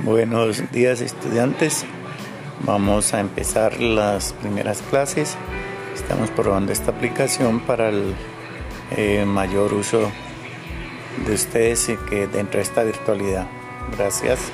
Buenos días estudiantes. Vamos a empezar las primeras clases. Estamos probando esta aplicación para el eh, mayor uso de ustedes y que dentro de esta virtualidad. Gracias.